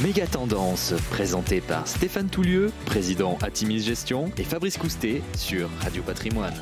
Méga Tendance, présenté par Stéphane Toulieu, président Atimis Gestion, et Fabrice Coustet sur Radio Patrimoine.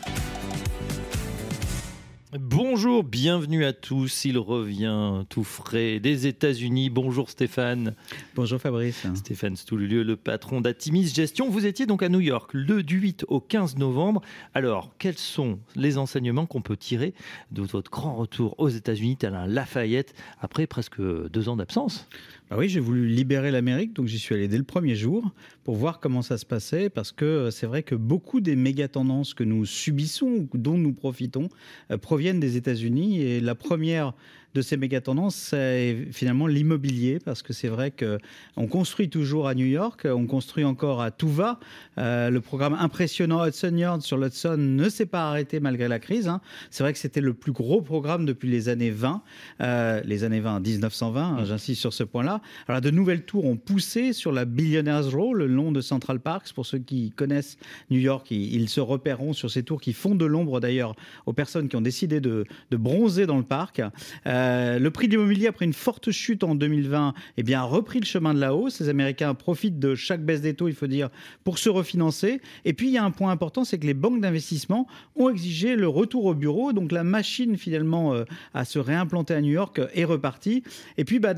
Bonjour, bienvenue à tous. Il revient tout frais des États-Unis. Bonjour Stéphane. Bonjour Fabrice. Stéphane Stoulieu, le patron d'Atimis Gestion. Vous étiez donc à New York le du 8 au 15 novembre. Alors, quels sont les enseignements qu'on peut tirer de votre grand retour aux États-Unis, tel un Lafayette, après presque deux ans d'absence? Bah oui, j'ai voulu libérer l'Amérique, donc j'y suis allé dès le premier jour pour voir comment ça se passait, parce que euh, c'est vrai que beaucoup des méga tendances que nous subissons, dont nous profitons, euh, proviennent des États-Unis. Et la première de ces méga tendances, c'est finalement l'immobilier, parce que c'est vrai que on construit toujours à New York, on construit encore à tout va. Euh, le programme impressionnant Hudson Yard sur l'Hudson ne s'est pas arrêté malgré la crise. Hein. C'est vrai que c'était le plus gros programme depuis les années 20, euh, les années 20, 1920, hein, j'insiste sur ce point-là. Alors de nouvelles tours ont poussé sur la Billionaires Row, le long de Central Park. Pour ceux qui connaissent New York, ils, se repéreront sur ces tours qui font de l'ombre d'ailleurs aux personnes qui ont décidé de, bronzer dans le parc. Euh, euh, le prix de l'immobilier, après une forte chute en 2020, eh bien, a repris le chemin de la hausse. Les Américains profitent de chaque baisse des taux, il faut dire, pour se refinancer. Et puis, il y a un point important, c'est que les banques d'investissement ont exigé le retour au bureau. Donc, la machine, finalement, euh, à se réimplanter à New York est repartie. Et puis, bah,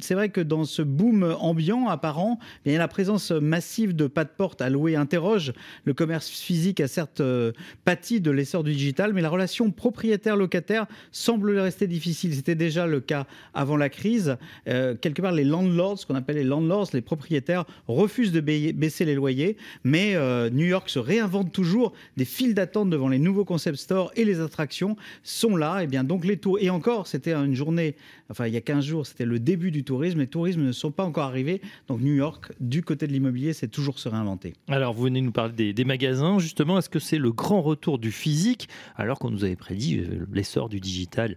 c'est vrai que dans ce boom ambiant apparent, eh la présence massive de pas de porte à louer interroge. Le commerce physique a certes euh, pâti de l'essor du digital, mais la relation propriétaire-locataire semble rester difficile c'était déjà le cas avant la crise. Euh, quelque part, les landlords, ce qu'on appelle les landlords, les propriétaires, refusent de baisser les loyers. Mais euh, New York se réinvente toujours. Des files d'attente devant les nouveaux concept stores et les attractions sont là. Et bien donc les tours. Et encore, c'était une journée, enfin il y a 15 jours, c'était le début du tourisme. Les tourismes ne sont pas encore arrivés. Donc New York, du côté de l'immobilier, c'est toujours se réinventer. Alors vous venez nous parler des, des magasins. Justement, est-ce que c'est le grand retour du physique alors qu'on nous avait prédit euh, l'essor du digital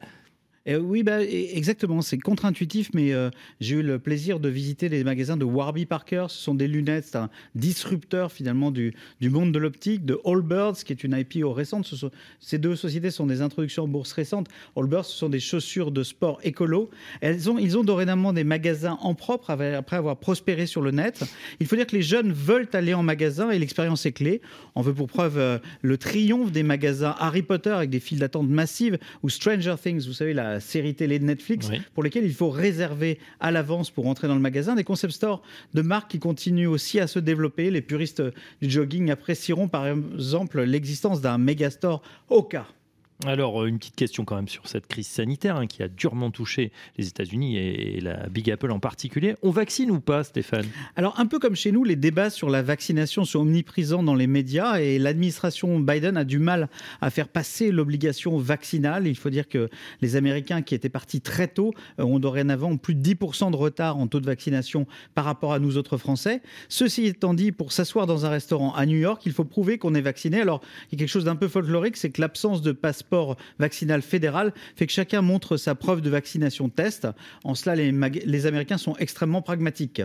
oui, bah, exactement. C'est contre-intuitif, mais euh, j'ai eu le plaisir de visiter les magasins de Warby Parker. Ce sont des lunettes, c'est un disrupteur finalement du, monde de l'optique, de Allbirds, qui est une IPO récente. Ce ces deux sociétés sont des introductions en bourse récentes. Allbirds, ce sont des chaussures de sport écolo. Ils ont dorénavant des magasins en propre après avoir prospéré sur le net. Il faut dire que les jeunes veulent aller en magasin et l'expérience est clé. On veut pour preuve euh, le triomphe des magasins Harry Potter avec des files d'attente massives ou Stranger Things, vous savez, la série télé de Netflix, pour lesquelles il faut réserver à l'avance pour entrer dans le magasin. Des concept stores de marques qui continuent aussi à se développer. Les puristes du jogging apprécieront par exemple l'existence d'un megastore Oka. Alors, euh, une petite question quand même sur cette crise sanitaire hein, qui a durement touché les États-Unis et, la Big Apple en particulier. On vaccine ou pas, Stéphane? Alors, un peu comme chez nous, les débats sur la vaccination sont omniprésents dans les médias et l'administration Biden a du mal à faire passer l'obligation vaccinale. Il faut dire que les Américains qui étaient partis très tôt euh, ont dorénavant plus de 10% de retard en taux de vaccination par rapport à nous autres Français. Ceci étant dit, pour s'asseoir dans un restaurant à New York, il faut prouver qu'on est vacciné. Alors, il y a quelque chose d'un peu folklorique, c'est que l'absence de passeport passeport vaccinal fédéral fait que chacun montre sa preuve de vaccination test. En cela, les, les Américains sont extrêmement pragmatiques.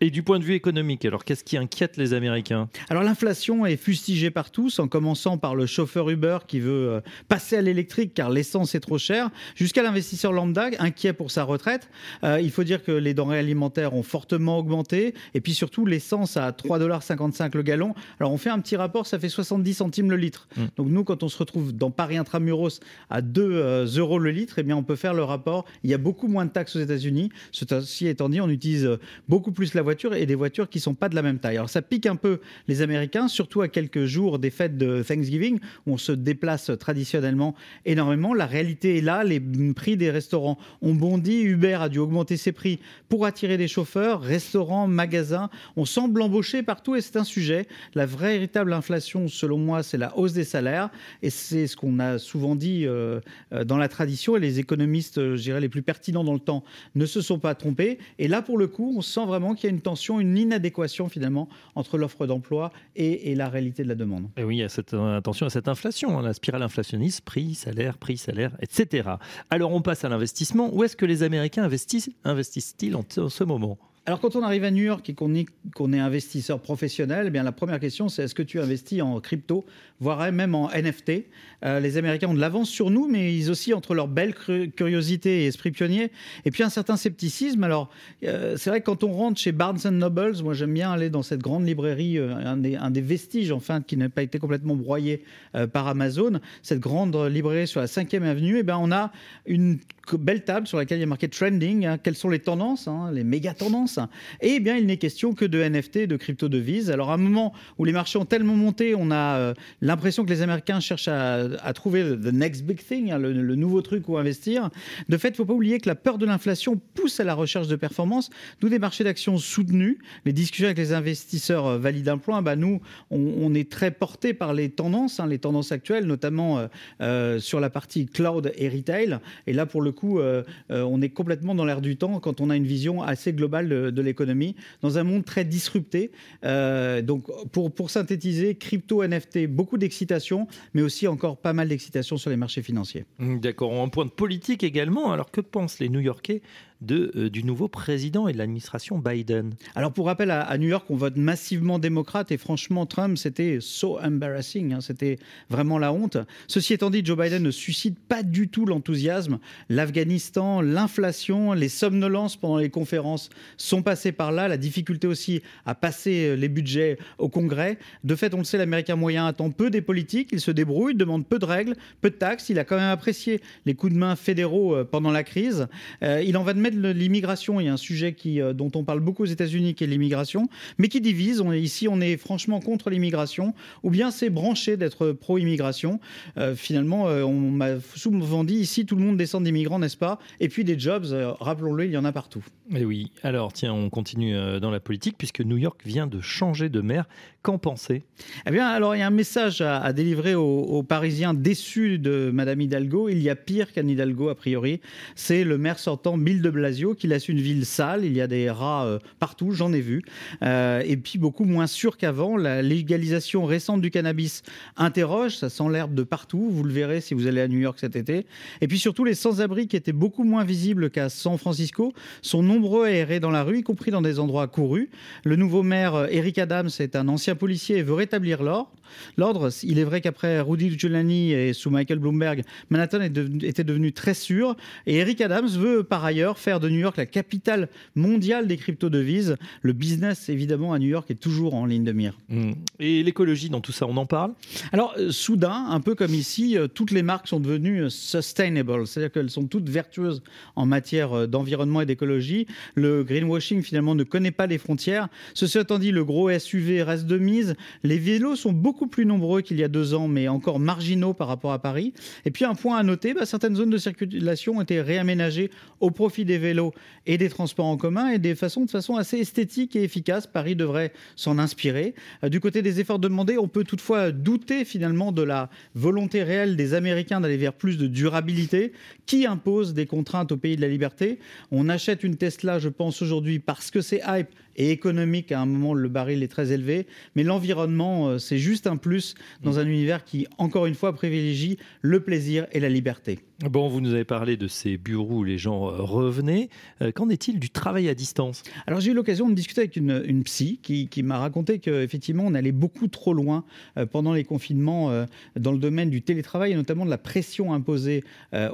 Et du point de vue économique, alors qu'est-ce qui inquiète les Américains? Alors l'inflation est fustigée par tous, en commençant par le chauffeur Uber qui veut euh, passer à l'électrique car l'essence est trop chère, jusqu'à l'investisseur lambda inquiet pour sa retraite. Euh, il faut dire que les denrées alimentaires ont fortement augmenté, et puis surtout l'essence à 3,55$ le gallon. Alors on fait un petit rapport, ça fait 70 centimes le litre. Mmh. Donc nous, quand on se retrouve dans Paris intramuros à 2 euh, euros le litre, eh bien on peut faire le rapport. Il y a beaucoup moins de taxes aux États-Unis. Ceci étant dit, on utilise beaucoup plus la voitures et des voitures qui sont pas de la même taille. Alors ça pique un peu les Américains, surtout à quelques jours des fêtes de Thanksgiving où on se déplace traditionnellement énormément. La réalité est là, les prix des restaurants ont bondi, Uber a dû augmenter ses prix pour attirer des chauffeurs, restaurants, magasins, on semble embaucher partout et c'est un sujet. La vraie véritable inflation, selon moi, c'est la hausse des salaires et c'est ce qu'on a souvent dit euh, euh, dans la tradition et les économistes, euh, je dirais, les plus pertinents dans le temps ne se sont pas trompés. Et là, pour le coup, on sent vraiment qu'il y a une tension, une inadéquation finalement entre l'offre d'emploi et, la réalité de la demande. Et oui, il cette attention à cette inflation, hein, la spirale inflationniste, prix, salaire, prix, salaire, etc. Alors on passe à l'investissement. Où est-ce que les Américains investissent, investissent-ils en, ce moment? Alors quand on arrive à New York et qu'on est, est investisseur professionnel, eh bien la première question c'est est-ce que tu investis en crypto, voire même en NFT euh, Les Américains ont de l'avance sur nous, mais ils aussi entre leur belle curiosité et esprit pionnier, et puis un certain scepticisme. Alors euh, c'est vrai que quand on rentre chez Barnes Nobles, moi j'aime bien aller dans cette grande librairie, euh, un des, vestiges enfin qui n'a pas été complètement broyé par Amazon, cette grande librairie sur la 5e avenue, eh on a une belle table sur laquelle il y a marqué trending, hein. quelles sont les tendances, hein, les méga tendances? Et eh bien, il n'est question que de NFT, de crypto-devises. Alors, à un moment où les marchés ont tellement monté, on a euh, l'impression que les Américains cherchent à, trouver the next big thing, hein, le, nouveau truc où investir. De fait, il ne faut pas oublier que la peur de l'inflation pousse à la recherche de performance, d'où des marchés d'actions soutenus. Les discussions avec les investisseurs euh, valident un point. Bah, nous, on, est très porté par les tendances, les tendances actuelles, notamment euh, sur la partie cloud et retail. Et là, pour le coup, euh, euh, on est complètement dans l'air du temps quand on a une vision assez globale de, l'économie, dans un monde très disrupté. Euh, donc, pour, pour synthétiser, crypto, NFT, beaucoup d'excitation, mais aussi encore pas mal d'excitation sur les marchés financiers. D'accord. En point de politique également, alors que pensent les New-Yorkais de, euh, du nouveau président et de l'administration Biden? Alors pour rappel, à, New York, on vote massivement démocrate et franchement, Trump, c'était so embarrassing, hein, c'était vraiment la honte. Ceci étant dit, Joe Biden ne suscite pas du tout l'enthousiasme. L'Afghanistan, l'inflation, les somnolences pendant les conférences sont passées par là, la difficulté aussi à passer euh, les budgets au Congrès. De fait, on le sait, l'Américain moyen attend peu des politiques, il se débrouille, demande peu de règles, peu de taxes, il a quand même apprécié les coups de main fédéraux euh, pendant la crise. il en va de mettre l'immigration. Il y a un sujet euh, dont on parle beaucoup aux États-Unis, qui est l'immigration, mais qui divise. Ici, on est franchement contre l'immigration, ou bien c'est branché d'être pro-immigration. Euh, finalement, euh, on m'a souvent dit ici, tout le monde descend d'immigrants, n'est-ce pas? Et puis des jobs, rappelons-le, il y en a partout. Et oui. Alors, tiens, on continue dans la politique, puisque New York vient de changer de maire. Qu'en pensez? Eh bien, alors, il y a un message à, délivrer aux, Parisiens déçus de Madame Hidalgo. Il y a pire qu'Anne Hidalgo, a priori. C'est le maire sortant, Bill de Blasio, qui laisse une ville sale. Il y a des rats euh, partout, j'en ai vu. Euh, et puis beaucoup moins sûr qu'avant. La légalisation récente du cannabis interroge. Ça sent l'herbe de partout. Vous le verrez si vous allez à New York cet été. Et puis surtout, les sans-abri qui étaient beaucoup moins visibles qu'à San Francisco sont nombreux à errer dans la rue, y compris dans des endroits courus. Le nouveau maire euh, Eric Adams est un ancien policier et veut rétablir l'ordre. L'ordre, il est vrai qu'après Rudy Giuliani et sous Michael Bloomberg, Manhattan était devenu très sûr. Et Eric Adams veut par ailleurs faire de New York la capitale mondiale des crypto-devises. Le business, évidemment, à New York est toujours en ligne de mire. Mmh. Et l'écologie, dans tout ça, on en parle? Alors, euh, soudain, un peu comme ici, euh, toutes les marques sont devenues sustainable, c'est-à-dire qu'elles sont toutes vertueuses en matière d'environnement et d'écologie. Le greenwashing, finalement, ne connaît pas les frontières. Ceci étant dit, le gros SUV reste de mise. Les vélos sont beaucoup plus nombreux qu'il y a deux ans, mais encore marginaux par rapport à Paris. Et puis, un point à noter, bah, certaines zones de circulation ont été réaménagées au profit des vélos et des transports en commun et des façons, de façon assez esthétique et efficace. Paris devrait s'en inspirer. Euh, du côté des efforts demandés, on peut toutefois douter finalement de la volonté réelle des Américains d'aller vers plus de durabilité. Qui impose des contraintes au pays de la liberté. On achète une Tesla, je pense, aujourd'hui parce que c'est hype et économique. À un moment, le baril est très élevé. Mais l'environnement, euh, c'est juste un plus dans un univers qui, encore une fois, privilégie le plaisir et la liberté. Bon, vous nous avez parlé de ces bureaux où les gens euh, revenaient. Euh, qu'en est-il du travail à distance? Alors j'ai eu l'occasion de discuter avec une, psy qui, m'a raconté qu'effectivement on allait beaucoup trop loin pendant les confinements dans le domaine du télétravail et notamment de la pression imposée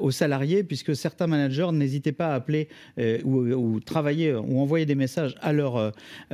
aux salariés puisque certains managers n'hésitaient pas à appeler ou, travailler ou envoyer des messages à leurs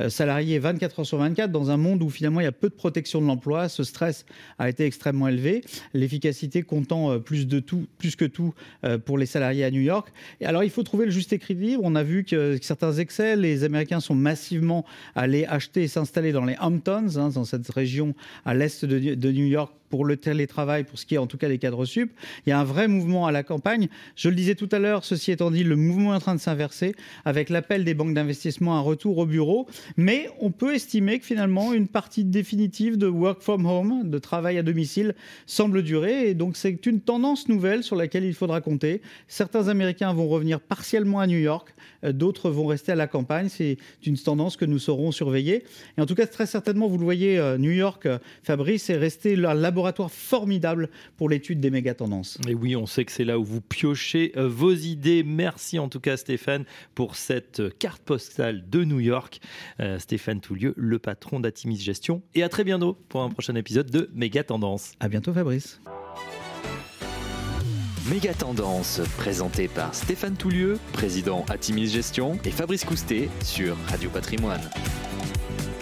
salariés 24 heures sur 24 dans un monde où finalement il y a peu de protection de l'emploi. Ce stress a été extrêmement élevé, l'efficacité comptant plus de tout, plus que tout euh, pour les salariés à New York. Et alors, il faut trouver le juste équilibre. On a vu que certains excès, les Américains sont massivement allés acheter et s'installer dans les Hamptons, hein, dans cette région à l'est de New York, pour le télétravail, pour ce qui est en tout cas des cadres sup. Il y a un vrai mouvement à la campagne. Je le disais tout à l'heure, ceci étant dit, le mouvement est en train de s'inverser avec l'appel des banques d'investissement à un retour au bureau. Mais on peut estimer que finalement, une partie définitive de work from home, de travail à domicile, semble durer. Et donc, c'est une tendance nouvelle sur laquelle il faudra compter. Certains Américains vont revenir partiellement à New York, euh, d'autres vont rester à la campagne. C'est une tendance que nous saurons surveiller. Et en tout cas, très certainement, vous le voyez, euh, New York, euh, Fabrice, est resté là laboratoire formidable pour l'étude des méga tendances. Et oui, on sait que c'est là où vous piochez euh, vos idées. Merci en tout cas Stéphane pour cette carte postale de New York. Euh, Stéphane Toulieu, le patron d'Atimis Gestion. Et à très bientôt pour un prochain épisode de Méga Tendance. À bientôt Fabrice. Méga Tendance, présenté par Stéphane Toulieu, président Atimis Gestion, et Fabrice Coustet sur Radio Patrimoine.